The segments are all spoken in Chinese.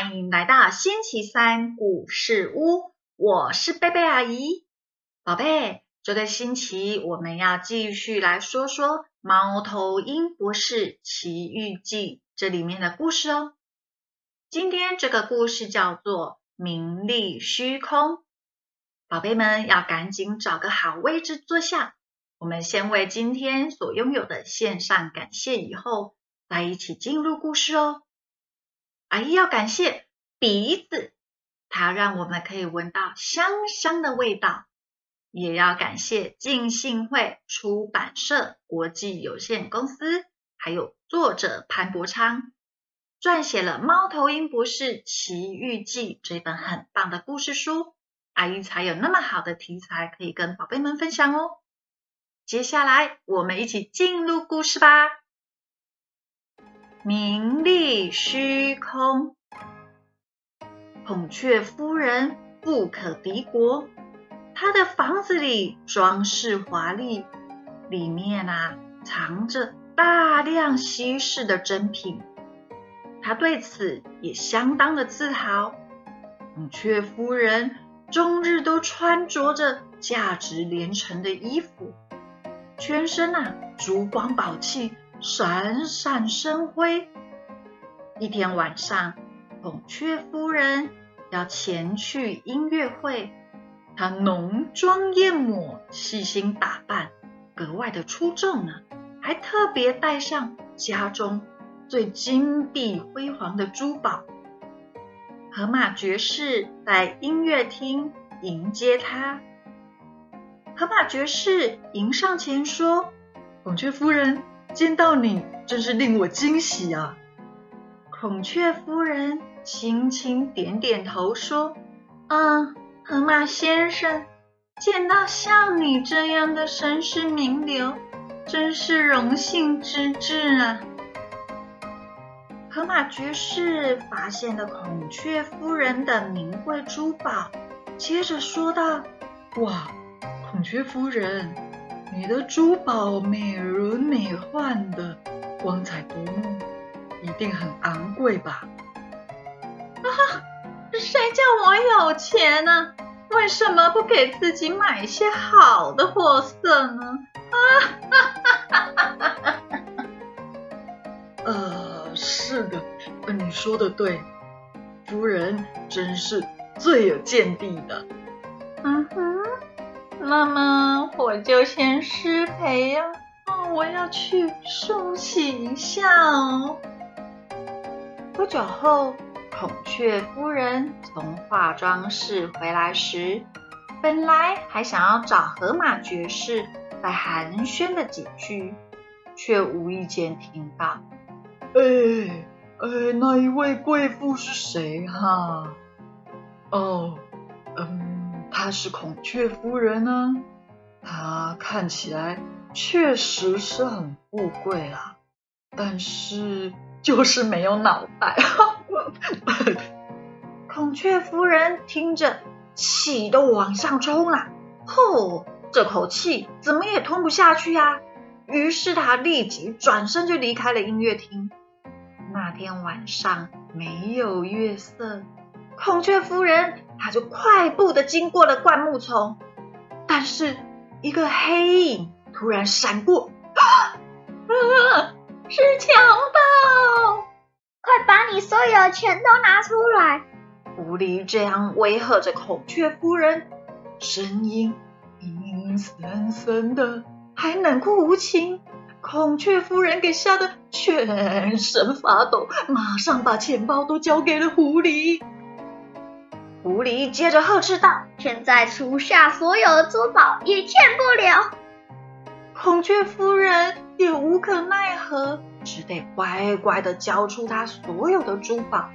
欢迎来到星期三故事屋，我是贝贝阿姨。宝贝，这个星期我们要继续来说说《猫头鹰博士奇遇记》这里面的故事哦。今天这个故事叫做《名利虚空》，宝贝们要赶紧找个好位置坐下。我们先为今天所拥有的献上感谢，以后再一起进入故事哦。阿姨要感谢鼻子，它让我们可以闻到香香的味道；也要感谢浸信会出版社国际有限公司，还有作者潘伯昌撰写了《猫头鹰博士奇遇记》这本很棒的故事书，阿姨才有那么好的题材可以跟宝贝们分享哦。接下来，我们一起进入故事吧。名利虚空，孔雀夫人富可敌国。她的房子里装饰华丽，里面啊藏着大量稀世的珍品。她对此也相当的自豪。孔雀夫人终日都穿着着价值连城的衣服，全身啊珠光宝气。闪闪生辉。一天晚上，孔雀夫人要前去音乐会，她浓妆艳抹，细心打扮，格外的出众呢。还特别带上家中最金碧辉煌的珠宝。河马爵士在音乐厅迎接她。河马爵士迎上前说：“孔雀夫人。”见到你真是令我惊喜啊！孔雀夫人轻轻点点头说：“嗯，河马先生，见到像你这样的绅士名流，真是荣幸之至啊！”河马爵士发现了孔雀夫人的名贵珠宝，接着说道：“哇，孔雀夫人！”你的珠宝美轮美奂的，光彩夺目，一定很昂贵吧？啊，谁叫我有钱呢？为什么不给自己买一些好的货色呢？啊哈哈哈哈哈！呃，是的，你说的对，夫人真是最有见地的。嗯哼。那么我就先失陪呀，哦，我要去梳洗一下哦。不久后，孔雀夫人从化妆室回来时，本来还想要找河马爵士再寒暄了几句，却无意间听到：“哎哎，那一位贵妇是谁哈？哦，嗯。”她是孔雀夫人呢，她看起来确实是很富贵啊，但是就是没有脑袋。孔雀夫人听着，气都往上冲了，吼，这口气怎么也吞不下去呀。于是她立即转身就离开了音乐厅。那天晚上没有月色。孔雀夫人，他就快步的经过了灌木丛，但是一个黑影突然闪过，啊，是强盗！快把你所有的钱都拿出来！狐狸这样威吓着孔雀夫人，声音阴森森的，还冷酷无情。孔雀夫人给吓得全身发抖，马上把钱包都交给了狐狸。狐狸接着呵斥道：“现在除下所有的珠宝也见不了。”孔雀夫人也无可奈何，只得乖乖的交出她所有的珠宝。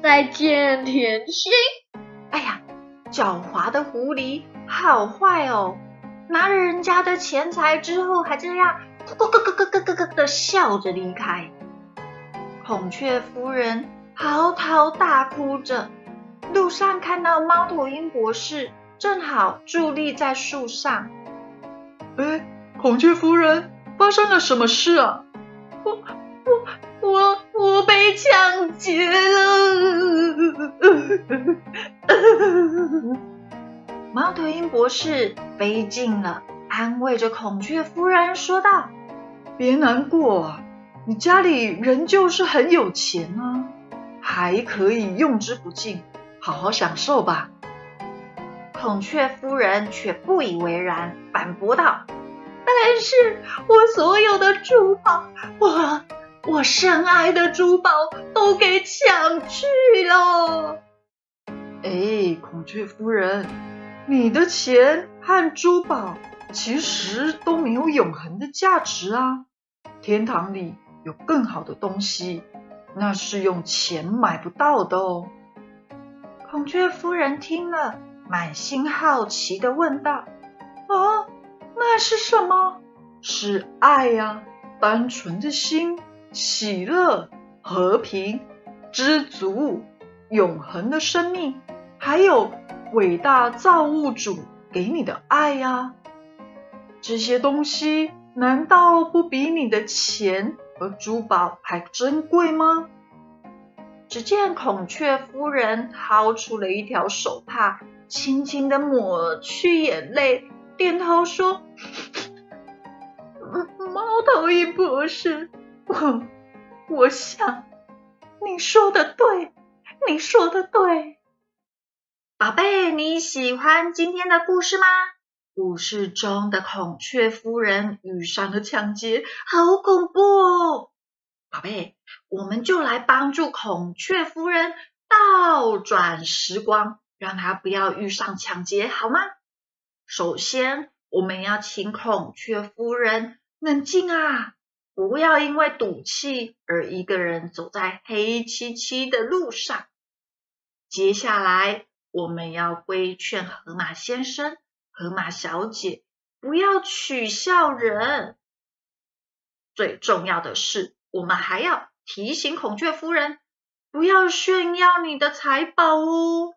再见，甜心。哎呀，狡猾的狐狸好坏哦！拿了人家的钱财之后，还这样咯咯咯咯咯咯咯的笑着离开。孔雀夫人嚎啕大哭着。路上看到猫头鹰博士，正好伫立在树上。哎，孔雀夫人，发生了什么事啊？我我我我被抢劫了！猫头鹰博士飞近了，安慰着孔雀夫人说道：“别难过，你家里仍旧是很有钱啊，还可以用之不尽，好好享受吧。”孔雀夫人却不以为然，反驳道：“但是我所有的珠宝，我我深爱的珠宝都给抢去了。”哎，孔雀夫人。你的钱和珠宝其实都没有永恒的价值啊！天堂里有更好的东西，那是用钱买不到的哦。孔雀夫人听了，满心好奇的问道：“啊，那是什么？是爱呀，单纯的心，喜乐、和平、知足、永恒的生命，还有……”伟大造物主给你的爱呀，这些东西难道不比你的钱和珠宝还珍贵吗？只见孔雀夫人掏出了一条手帕，轻轻的抹去眼泪，点头说：“猫头鹰博士，我我想你说的对，你说的对。”宝贝，你喜欢今天的故事吗？故事中的孔雀夫人遇上了抢劫，好恐怖哦！宝贝，我们就来帮助孔雀夫人倒转时光，让她不要遇上抢劫，好吗？首先，我们要请孔雀夫人冷静啊，不要因为赌气而一个人走在黑漆漆的路上。接下来。我们要规劝河马先生、河马小姐不要取笑人。最重要的是，我们还要提醒孔雀夫人不要炫耀你的财宝哦。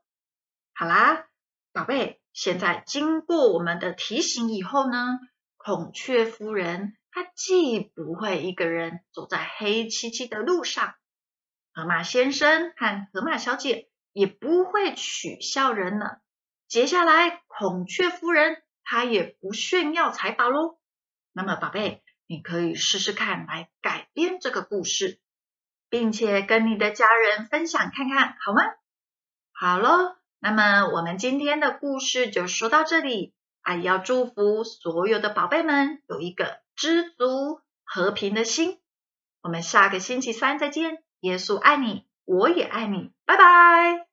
好啦，宝贝，现在经过我们的提醒以后呢，孔雀夫人她既不会一个人走在黑漆漆的路上，河马先生和河马小姐。也不会取笑人了。接下来，孔雀夫人她也不炫耀财宝喽。那么，宝贝，你可以试试看来改编这个故事，并且跟你的家人分享看看，好吗？好喽，那么我们今天的故事就说到这里。阿姨要祝福所有的宝贝们有一个知足和平的心。我们下个星期三再见。耶稣爱你。我也爱你，拜拜。